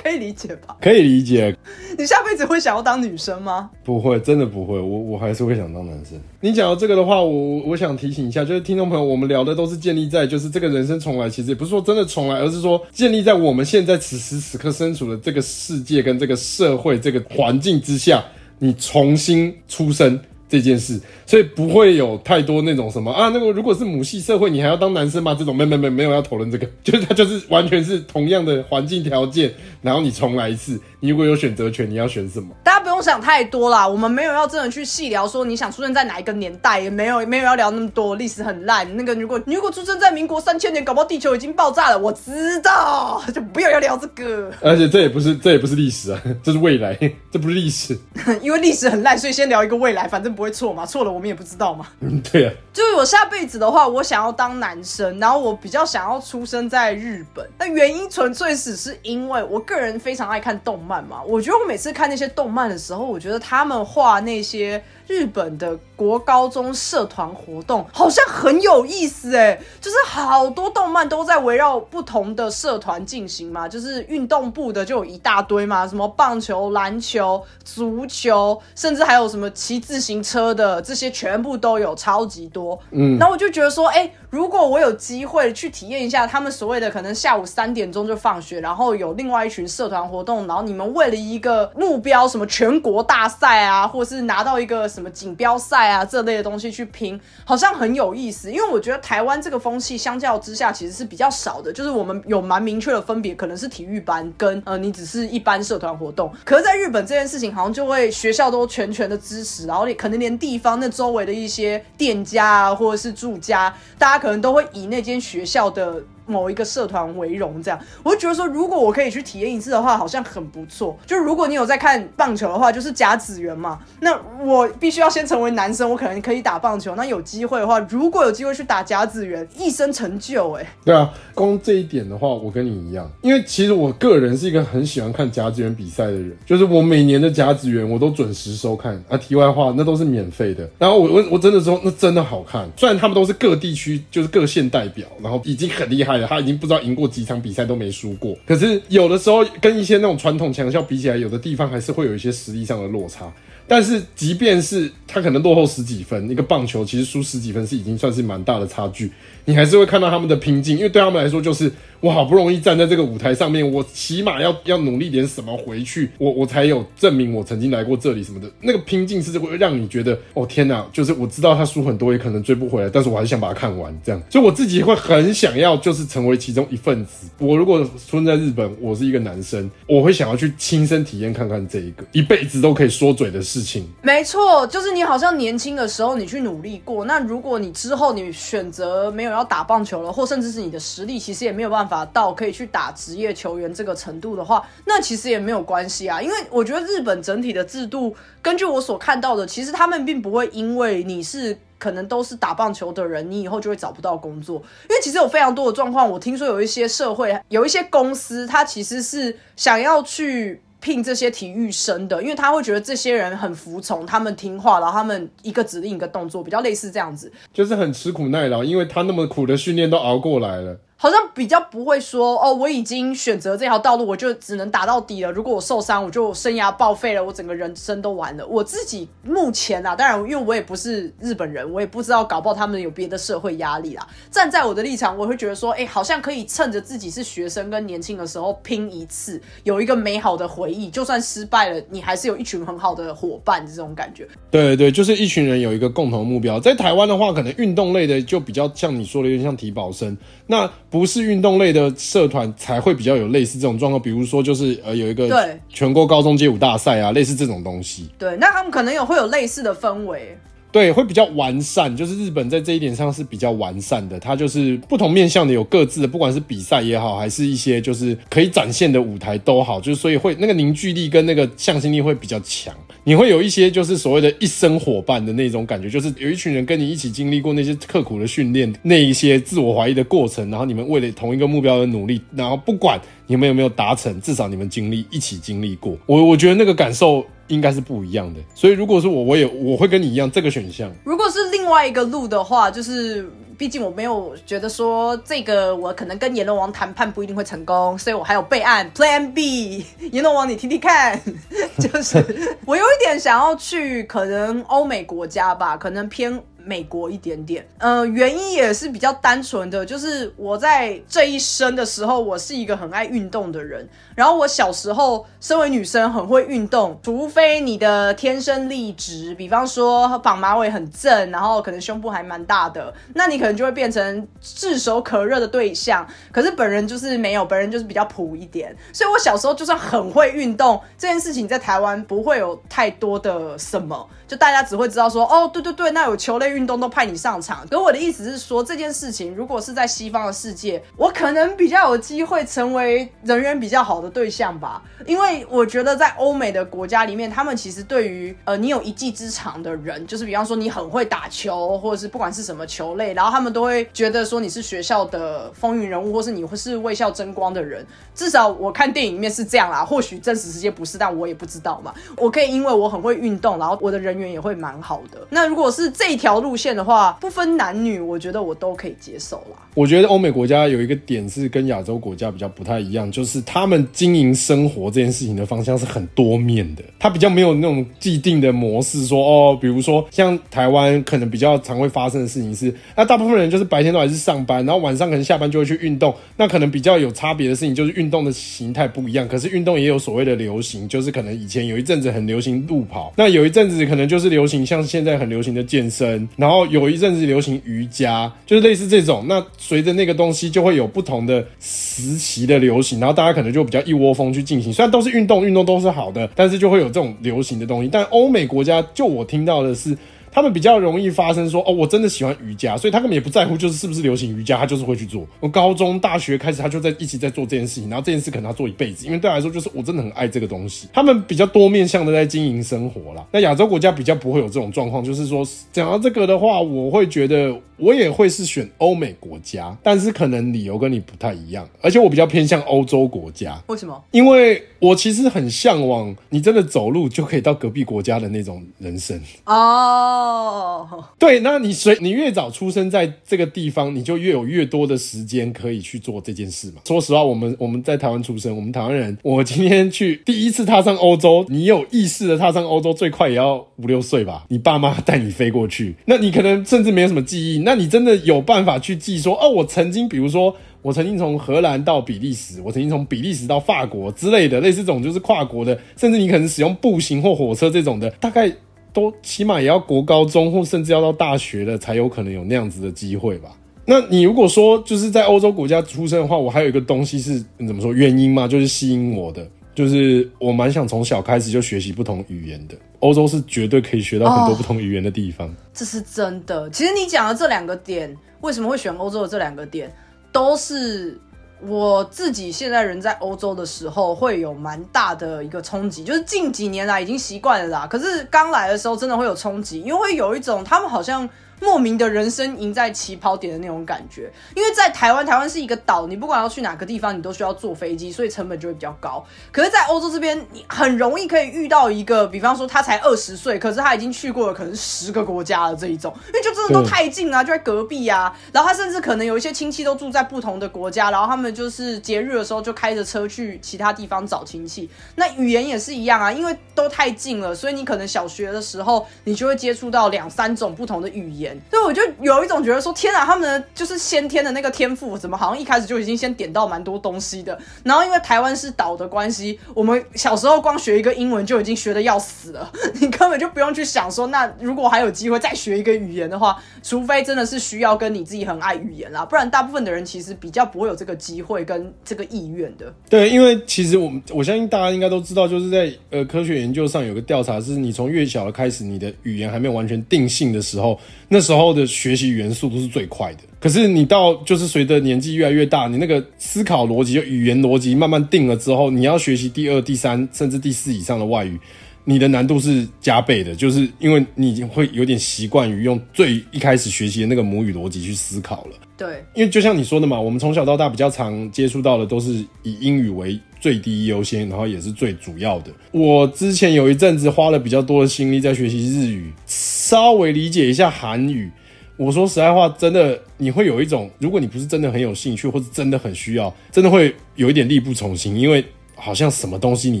Speaker 1: 可以理解吧？
Speaker 2: 可以理解。
Speaker 1: 你下辈子会想要当女生吗？
Speaker 2: 不会，真的不会。我我还是会想当男生。你讲到这个的话，我我想提醒一下，就是听众朋友，我们聊的都是建立在就是这个人生重来，其实也不是说真的重来，而是说建立在我们现在此时此刻身处的这个世界跟这个社会这个环境之下，你重新出生。这件事，所以不会有太多那种什么啊，那个如果是母系社会，你还要当男生吗？这种没没没没有要讨论这个，*laughs* 就是他就是完全是同样的环境条件，然后你重来一次，你如果有选择权，你要选什么？
Speaker 1: 大家不用想太多啦，我们没有要真的去细聊说你想出生在哪一个年代，也没有没有要聊那么多，历史很烂。那个如果如果出生在民国三千年，搞不好地球已经爆炸了，我知道，就不要要聊这个。
Speaker 2: 而且这也不是这也不是历史啊，*laughs* 这是未来，*laughs* 这不是历史，
Speaker 1: 因为历史很烂，所以先聊一个未来，反正。不会错嘛？错了我们也不知道嘛。
Speaker 2: 嗯，*laughs* 对啊。
Speaker 1: 就是我下辈子的话，我想要当男生，然后我比较想要出生在日本。那原因纯粹只是因为我个人非常爱看动漫嘛。我觉得我每次看那些动漫的时候，我觉得他们画那些。日本的国高中社团活动好像很有意思哎，就是好多动漫都在围绕不同的社团进行嘛，就是运动部的就有一大堆嘛，什么棒球、篮球、足球，甚至还有什么骑自行车的，这些全部都有，超级多。嗯，那我就觉得说，哎，如果我有机会去体验一下他们所谓的可能下午三点钟就放学，然后有另外一群社团活动，然后你们为了一个目标，什么全国大赛啊，或者是拿到一个。什么锦标赛啊这类的东西去拼，好像很有意思。因为我觉得台湾这个风气相较之下其实是比较少的，就是我们有蛮明确的分别，可能是体育班跟呃你只是一般社团活动。可是在日本这件事情好像就会学校都全权的支持，然后你可能连地方那周围的一些店家啊或者是住家，大家可能都会以那间学校的。某一个社团为荣，这样我就觉得说，如果我可以去体验一次的话，好像很不错。就如果你有在看棒球的话，就是甲子园嘛，那我必须要先成为男生，我可能可以打棒球。那有机会的话，如果有机会去打甲子园，一生成就哎。
Speaker 2: 对啊，光这一点的话，我跟你一样，因为其实我个人是一个很喜欢看甲子园比赛的人，就是我每年的甲子园我都准时收看。啊，题外话，那都是免费的。然后我我我真的说，那真的好看。虽然他们都是各地区就是各县代表，然后已经很厉害。他已经不知道赢过几场比赛都没输过，可是有的时候跟一些那种传统强校比起来，有的地方还是会有一些实力上的落差。但是即便是他可能落后十几分，一个棒球其实输十几分是已经算是蛮大的差距，你还是会看到他们的拼劲，因为对他们来说就是我好不容易站在这个舞台上面，我起码要要努力点什么回去，我我才有证明我曾经来过这里什么的。那个拼劲是会让你觉得哦天哪，就是我知道他输很多也可能追不回来，但是我还是想把它看完这样，所以我自己会很想要就是成为其中一份子。我如果出生在日本，我是一个男生，我会想要去亲身体验看看这一个一辈子都可以说嘴的事情。
Speaker 1: 没错，就是你好像年轻的时候你去努力过，那如果你之后你选择没有要打棒球了，或甚至是你的实力其实也没有办法法到可以去打职业球员这个程度的话，那其实也没有关系啊，因为我觉得日本整体的制度，根据我所看到的，其实他们并不会因为你是可能都是打棒球的人，你以后就会找不到工作，因为其实有非常多的状况，我听说有一些社会有一些公司，它其实是想要去。聘这些体育生的，因为他会觉得这些人很服从，他们听话，然后他们一个指令一个动作，比较类似这样子，
Speaker 2: 就是很吃苦耐劳，因为他那么苦的训练都熬过来了。
Speaker 1: 好像比较不会说哦，我已经选择这条道路，我就只能打到底了。如果我受伤，我就生涯报废了，我整个人生都完了。我自己目前啊，当然，因为我也不是日本人，我也不知道搞不好他们有别的社会压力啦。站在我的立场，我会觉得说，哎，好像可以趁着自己是学生跟年轻的时候拼一次，有一个美好的回忆。就算失败了，你还是有一群很好的伙伴，这种感觉。
Speaker 2: 对对，就是一群人有一个共同目标。在台湾的话，可能运动类的就比较像你说的，有点像体保生。那不是运动类的社团才会比较有类似这种状况，比如说就是呃有一个
Speaker 1: 对
Speaker 2: 全国高中街舞大赛啊，类似这种东西。
Speaker 1: 对，那他们可能有会有类似的氛围。
Speaker 2: 对，会比较完善，就是日本在这一点上是比较完善的，它就是不同面向的有各自的，不管是比赛也好，还是一些就是可以展现的舞台都好，就是所以会那个凝聚力跟那个向心力会比较强。你会有一些就是所谓的一生伙伴的那种感觉，就是有一群人跟你一起经历过那些刻苦的训练，那一些自我怀疑的过程，然后你们为了同一个目标而努力，然后不管你们有没有达成，至少你们经历一起经历过。我我觉得那个感受应该是不一样的。所以如果是我，我也我会跟你一样这个选项。
Speaker 1: 如果是另外一个路的话，就是毕竟我没有觉得说这个我可能跟阎罗王谈判不一定会成功，所以我还有备案 Plan B。*laughs* 阎罗王你听听看，*laughs* 就是 *laughs* 我有一点想要去可能欧美国家吧，可能偏。美国一点点，呃，原因也是比较单纯的，就是我在这一生的时候，我是一个很爱运动的人。然后我小时候，身为女生很会运动，除非你的天生丽质，比方说绑马尾很正，然后可能胸部还蛮大的，那你可能就会变成炙手可热的对象。可是本人就是没有，本人就是比较普一点。所以我小时候就算很会运动，这件事情在台湾不会有太多的什么，就大家只会知道说，哦，对对对，那有球类运动都派你上场。可我的意思是说，这件事情如果是在西方的世界，我可能比较有机会成为人缘比较好的对象吧。因为我觉得在欧美的国家里面，他们其实对于呃你有一技之长的人，就是比方说你很会打球，或者是不管是什么球类，然后他们都会觉得说你是学校的风云人物，或是你会是为校争光的人。至少我看电影里面是这样啦，或许真实世界不是，但我也不知道嘛。我可以因为我很会运动，然后我的人缘也会蛮好的。那如果是这条路线的话，不分男女，我觉得我都可以接受啦。
Speaker 2: 我觉得欧美国家有一个点是跟亚洲国家比较不太一样，就是他们经营生活这件事情的方向是很多面的，他比较没有那种既定的模式，说哦，比如说像台湾可能比较常会发生的事情是，那大部分人就是白天都还是上班，然后晚上可能下班就会去运动，那可能比较有差别的事情就是运动的形态不一样，可是运动也有所谓的流行，就是可能以前有一阵子很流行路跑，那有一阵子可能就是流行像现在很流行的健身，然后有一阵子流行瑜伽，就是类似这种，那随着那个东西就会有不同的时期的流行，然后大家可能就比较一窝蜂去进行，虽然都是运动，运动都是好的，但是就会有这种流行的东西。但欧美国家，就我听到的是。他们比较容易发生说哦，我真的喜欢瑜伽，所以他根本也不在乎就是是不是流行瑜伽，他就是会去做。我高中、大学开始，他就在一起在做这件事情，然后这件事可能他做一辈子，因为对他来说就是我真的很爱这个东西。他们比较多面向的在经营生活啦。那亚洲国家比较不会有这种状况，就是说讲到这个的话，我会觉得我也会是选欧美国家，但是可能理由跟你不太一样，而且我比较偏向欧洲国家。
Speaker 1: 为什么？
Speaker 2: 因为我其实很向往你真的走路就可以到隔壁国家的那种人生
Speaker 1: 哦。哦，
Speaker 2: 对，那你随你越早出生在这个地方，你就越有越多的时间可以去做这件事嘛。说实话，我们我们在台湾出生，我们台湾人，我今天去第一次踏上欧洲，你有意识的踏上欧洲，最快也要五六岁吧？你爸妈带你飞过去，那你可能甚至没有什么记忆，那你真的有办法去记说，哦，我曾经，比如说。我曾经从荷兰到比利时，我曾经从比利时到法国之类的，类似这种就是跨国的，甚至你可能使用步行或火车这种的，大概都起码也要国高中或甚至要到大学了才有可能有那样子的机会吧。那你如果说就是在欧洲国家出生的话，我还有一个东西是怎么说原因嘛，就是吸引我的，就是我蛮想从小开始就学习不同语言的。欧洲是绝对可以学到很多不同语言的地方，
Speaker 1: 这是真的。其实你讲的这两个点，为什么会选欧洲的这两个点？都是我自己现在人在欧洲的时候会有蛮大的一个冲击，就是近几年来已经习惯了啦。可是刚来的时候真的会有冲击，因为会有一种他们好像。莫名的人生赢在起跑点的那种感觉，因为在台湾，台湾是一个岛，你不管要去哪个地方，你都需要坐飞机，所以成本就会比较高。可是，在欧洲这边，你很容易可以遇到一个，比方说他才二十岁，可是他已经去过了可能十个国家了这一种，因为就真的都太近啊，就在隔壁啊。然后他甚至可能有一些亲戚都住在不同的国家，然后他们就是节日的时候就开着车去其他地方找亲戚。那语言也是一样啊，因为都太近了，所以你可能小学的时候你就会接触到两三种不同的语言。所以我就有一种觉得说，天啊，他们的就是先天的那个天赋，怎么好像一开始就已经先点到蛮多东西的。然后因为台湾是岛的关系，我们小时候光学一个英文就已经学的要死了，*laughs* 你根本就不用去想说，那如果还有机会再学一个语言的话，除非真的是需要跟你自己很爱语言啦，不然大部分的人其实比较不会有这个机会跟这个意愿的。
Speaker 2: 对，因为其实我们我相信大家应该都知道，就是在呃科学研究上有个调查，是你从越小的开始，你的语言还没有完全定性的时候，那时候的学习语言速度是最快的。可是你到就是随着年纪越来越大，你那个思考逻辑、就语言逻辑慢慢定了之后，你要学习第二、第三甚至第四以上的外语，你的难度是加倍的，就是因为你已经会有点习惯于用最一开始学习的那个母语逻辑去思考了。
Speaker 1: 对，
Speaker 2: 因为就像你说的嘛，我们从小到大比较常接触到的都是以英语为最低优先，然后也是最主要的。我之前有一阵子花了比较多的心力在学习日语，稍微理解一下韩语。我说实在话，真的你会有一种，如果你不是真的很有兴趣，或者真的很需要，真的会有一点力不从心，因为好像什么东西你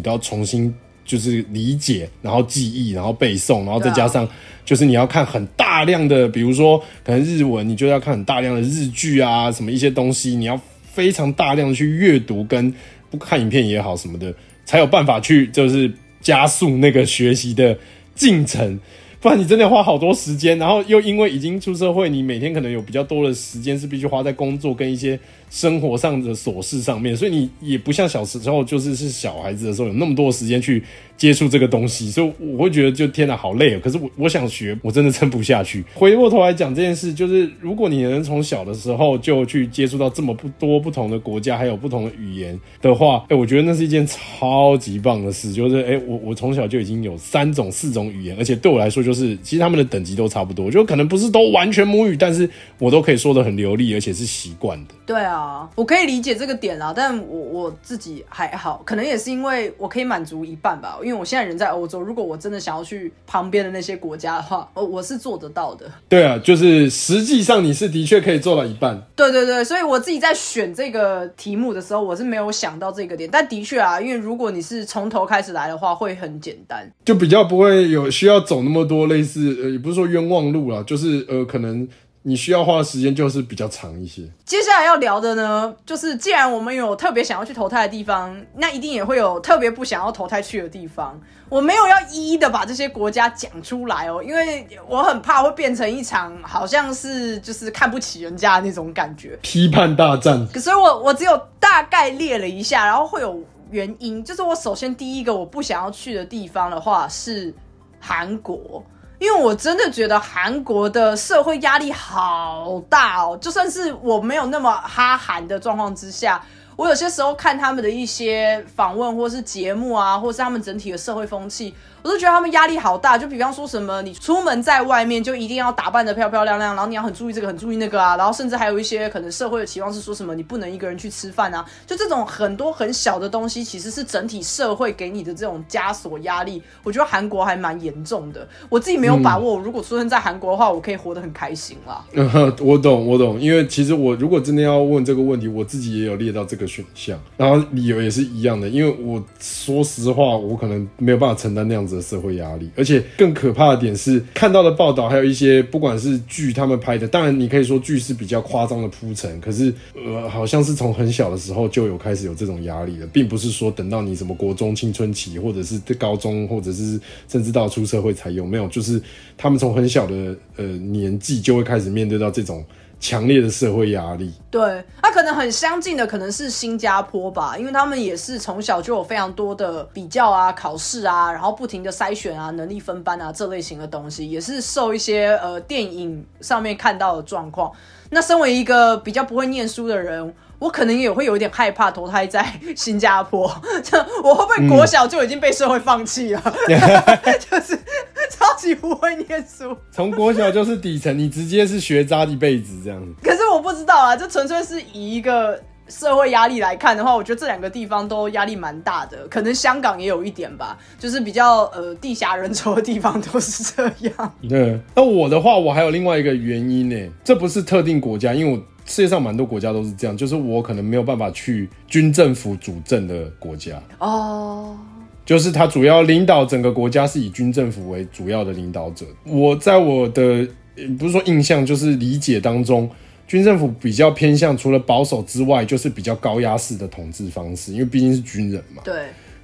Speaker 2: 都要重新就是理解，然后记忆，然后背诵，然后再加上就是你要看很大量的，比如说可能日文，你就要看很大量的日剧啊，什么一些东西，你要非常大量的去阅读跟不看影片也好什么的，才有办法去就是加速那个学习的进程。*laughs* 不然你真的花好多时间，然后又因为已经出社会，你每天可能有比较多的时间是必须花在工作跟一些生活上的琐事上面，所以你也不像小时候就是是小孩子的时候有那么多时间去。接触这个东西，所以我会觉得就天哪，好累哦。可是我我想学，我真的撑不下去。回过头来讲这件事，就是如果你能从小的时候就去接触到这么不多不同的国家，还有不同的语言的话，哎，我觉得那是一件超级棒的事。就是哎，我我从小就已经有三种、四种语言，而且对我来说，就是其实他们的等级都差不多，就可能不是都完全母语，但是我都可以说的很流利，而且是习惯的。
Speaker 1: 对啊，我可以理解这个点啦，但我我自己还好，可能也是因为我可以满足一半吧。因为我现在人在欧洲，如果我真的想要去旁边的那些国家的话，哦，我是做得到的。
Speaker 2: 对啊，就是实际上你是的确可以做到一半。
Speaker 1: 对对对，所以我自己在选这个题目的时候，我是没有想到这个点。但的确啊，因为如果你是从头开始来的话，会很简单，
Speaker 2: 就比较不会有需要走那么多类似呃，也不是说冤枉路啦，就是呃，可能。你需要花的时间就是比较长一些。
Speaker 1: 接下来要聊的呢，就是既然我们有特别想要去投胎的地方，那一定也会有特别不想要投胎去的地方。我没有要一一的把这些国家讲出来哦，因为我很怕会变成一场好像是就是看不起人家的那种感觉，
Speaker 2: 批判大战。
Speaker 1: 所以我我只有大概列了一下，然后会有原因。就是我首先第一个我不想要去的地方的话是韩国。因为我真的觉得韩国的社会压力好大哦，就算是我没有那么哈韩的状况之下，我有些时候看他们的一些访问，或是节目啊，或是他们整体的社会风气。我都觉得他们压力好大，就比方说什么，你出门在外面就一定要打扮的漂漂亮亮，然后你要很注意这个，很注意那个啊，然后甚至还有一些可能社会的期望是说什么，你不能一个人去吃饭啊，就这种很多很小的东西，其实是整体社会给你的这种枷锁压力。我觉得韩国还蛮严重的，我自己没有把握，如果出生在韩国的话，我可以活得很开心啦。
Speaker 2: 嗯，*laughs* 我懂，我懂，因为其实我如果真的要问这个问题，我自己也有列到这个选项，然后理由也是一样的，因为我说实话，我可能没有办法承担那样子社会压力。而且更可怕的点是，看到的报道还有一些，不管是剧他们拍的，当然你可以说剧是比较夸张的铺陈，可是呃，好像是从很小的时候就有开始有这种压力了，并不是说等到你什么国中青春期，或者是高中，或者是甚至到出社会才有，没有，就是他们从很小的呃年纪就会开始面对到这种。强烈的社会压力，
Speaker 1: 对，他可能很相近的可能是新加坡吧，因为他们也是从小就有非常多的比较啊、考试啊，然后不停的筛选啊、能力分班啊这类型的东西，也是受一些呃电影上面看到的状况。那身为一个比较不会念书的人。我可能也会有点害怕投胎在新加坡，我会不会国小就已经被社会放弃了？*laughs* 就是 *laughs* 超级不会念书，
Speaker 2: 从国小就是底层，你直接是学渣一辈子这样子。
Speaker 1: 可是我不知道啊，这纯粹是以一个社会压力来看的话，我觉得这两个地方都压力蛮大的。可能香港也有一点吧，就是比较呃地狭人稠的地方都是这样。*laughs*
Speaker 2: 对，那我的话，我还有另外一个原因呢，这不是特定国家，因为我。世界上蛮多国家都是这样，就是我可能没有办法去军政府主政的国家哦，就是他主要领导整个国家是以军政府为主要的领导者。我在我的不是说印象，就是理解当中，军政府比较偏向除了保守之外，就是比较高压式的统治方式，因为毕竟是军人嘛。
Speaker 1: 对。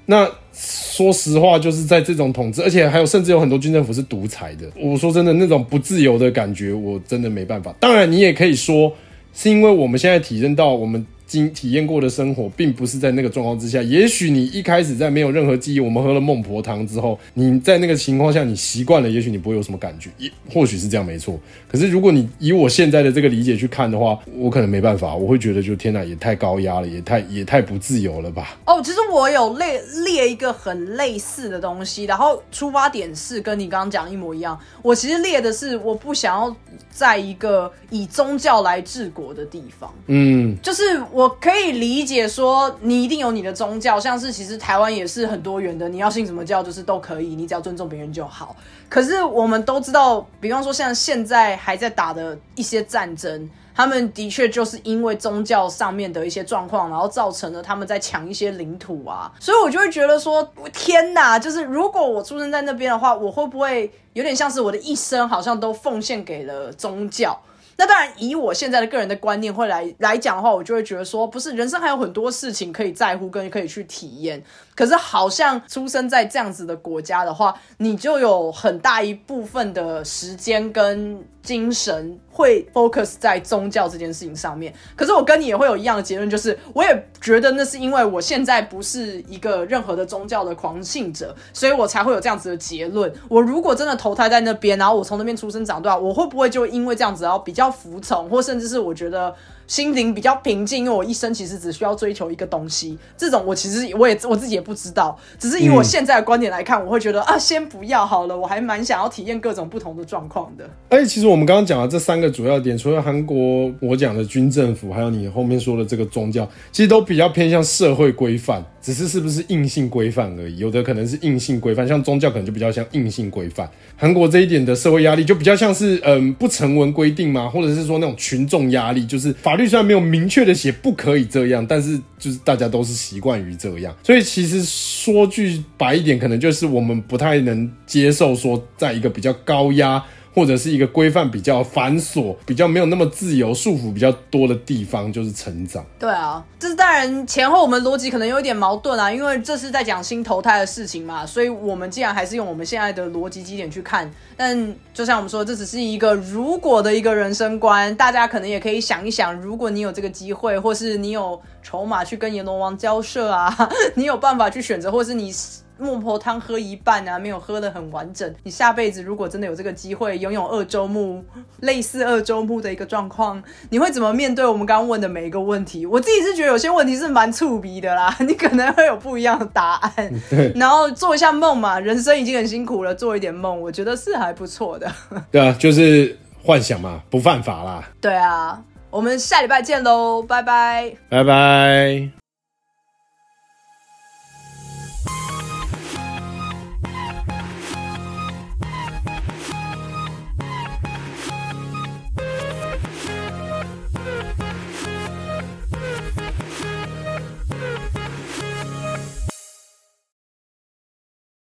Speaker 2: 那说实话，就是在这种统治，而且还有甚至有很多军政府是独裁的。我说真的，那种不自由的感觉，我真的没办法。当然，你也可以说。是因为我们现在体验到我们。经体验过的生活，并不是在那个状况之下。也许你一开始在没有任何记忆，我们喝了孟婆汤之后，你在那个情况下你习惯了，也许你不会有什么感觉，也或许是这样没错。可是如果你以我现在的这个理解去看的话，我可能没办法，我会觉得就天哪，也太高压了，也太也太不自由了吧？
Speaker 1: 哦，其实我有列列一个很类似的东西，然后出发点是跟你刚刚讲一模一样。我其实列的是我不想要在一个以宗教来治国的地方，嗯，就是。我我可以理解说，你一定有你的宗教，像是其实台湾也是很多元的，你要信什么教就是都可以，你只要尊重别人就好。可是我们都知道，比方说像现在还在打的一些战争，他们的确就是因为宗教上面的一些状况，然后造成了他们在抢一些领土啊。所以我就会觉得说，天哪，就是如果我出生在那边的话，我会不会有点像是我的一生好像都奉献给了宗教？那当然，以我现在的个人的观念会来来讲的话，我就会觉得说，不是人生还有很多事情可以在乎跟可以去体验。可是好像出生在这样子的国家的话，你就有很大一部分的时间跟精神会 focus 在宗教这件事情上面。可是我跟你也会有一样的结论，就是我也觉得那是因为我现在不是一个任何的宗教的狂信者，所以我才会有这样子的结论。我如果真的投胎在那边，然后我从那边出生长大，我会不会就因为这样子然后比较服从，或甚至是我觉得？心灵比较平静，因为我一生其实只需要追求一个东西。这种我其实我也我自己也不知道，只是以我现在的观点来看，我会觉得啊，先不要好了。我还蛮想要体验各种不同的状况的。
Speaker 2: 而且其实我们刚刚讲的这三个主要点，除了韩国我讲的军政府，还有你后面说的这个宗教，其实都比较偏向社会规范。只是是不是硬性规范而已，有的可能是硬性规范，像宗教可能就比较像硬性规范。韩国这一点的社会压力就比较像是嗯不成文规定吗？或者是说那种群众压力，就是法律虽然没有明确的写不可以这样，但是就是大家都是习惯于这样。所以其实说句白一点，可能就是我们不太能接受说在一个比较高压。或者是一个规范比较繁琐、比较没有那么自由、束缚比较多的地方，就是成长。
Speaker 1: 对啊，这是当然前后我们逻辑可能有一点矛盾啊，因为这是在讲新投胎的事情嘛，所以我们既然还是用我们现在的逻辑基点去看，但就像我们说，这只是一个如果的一个人生观，大家可能也可以想一想，如果你有这个机会，或是你有筹码去跟阎罗王交涉啊，*laughs* 你有办法去选择，或是你。孟婆汤喝一半啊，没有喝的很完整。你下辈子如果真的有这个机会，拥有二周目类似二周目的一个状况，你会怎么面对我们刚问的每一个问题？我自己是觉得有些问题是蛮触鼻的啦，*laughs* 你可能会有不一样的答案。*laughs* 对，然后做一下梦嘛，人生已经很辛苦了，做一点梦，我觉得是还不错的。
Speaker 2: 对啊，就是幻想嘛，不犯法啦。
Speaker 1: 对啊，我们下礼拜见喽拜拜。
Speaker 2: 拜拜。